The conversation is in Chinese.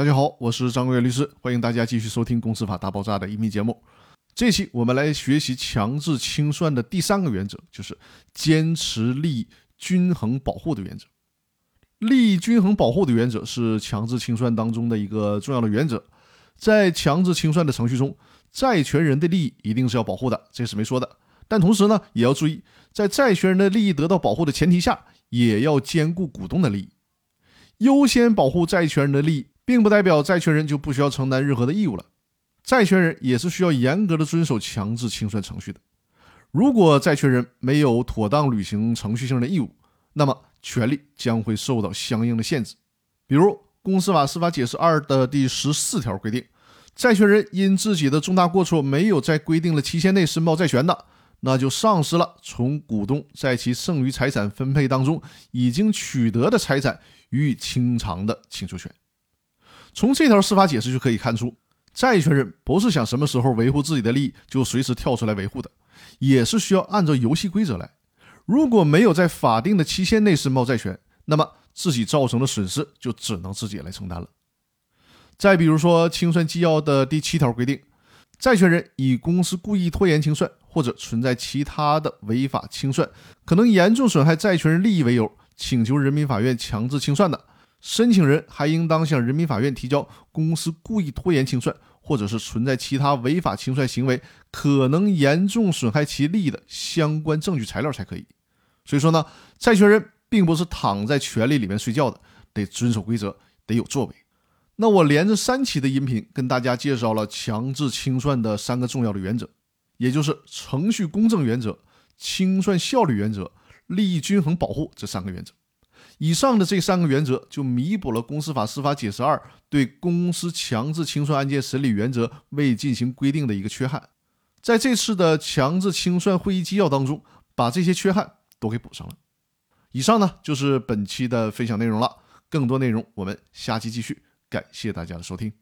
大家好，我是张国元律师，欢迎大家继续收听《公司法大爆炸》的音频节目。这期我们来学习强制清算的第三个原则，就是坚持利益均衡保护的原则。利益均衡保护的原则是强制清算当中的一个重要的原则。在强制清算的程序中，债权人的利益一定是要保护的，这是没说的。但同时呢，也要注意，在债权人的利益得到保护的前提下，也要兼顾股东的利益，优先保护债权人的利益。并不代表债权人就不需要承担任何的义务了，债权人也是需要严格的遵守强制清算程序的。如果债权人没有妥当履行程序性的义务，那么权利将会受到相应的限制。比如《公司法司法解释二》的第十四条规定，债权人因自己的重大过错没有在规定的期限内申报债权的，那就丧失了从股东在其剩余财产分配当中已经取得的财产予以清偿的请求权。从这条司法解释就可以看出，债权人不是想什么时候维护自己的利益就随时跳出来维护的，也是需要按照游戏规则来。如果没有在法定的期限内申报债权，那么自己造成的损失就只能自己来承担了。再比如说，清算纪要的第七条规定，债权人以公司故意拖延清算或者存在其他的违法清算，可能严重损害债权人利益为由，请求人民法院强制清算的。申请人还应当向人民法院提交公司故意拖延清算，或者是存在其他违法清算行为，可能严重损害其利益的相关证据材料才可以。所以说呢，债权人并不是躺在权利里面睡觉的，得遵守规则，得有作为。那我连着三期的音频跟大家介绍了强制清算的三个重要的原则，也就是程序公正原则、清算效率原则、利益均衡保护这三个原则。以上的这三个原则就弥补了《公司法司法解释二》对公司强制清算案件审理原则未进行规定的一个缺憾，在这次的强制清算会议纪要当中，把这些缺憾都给补上了。以上呢就是本期的分享内容了，更多内容我们下期继续，感谢大家的收听。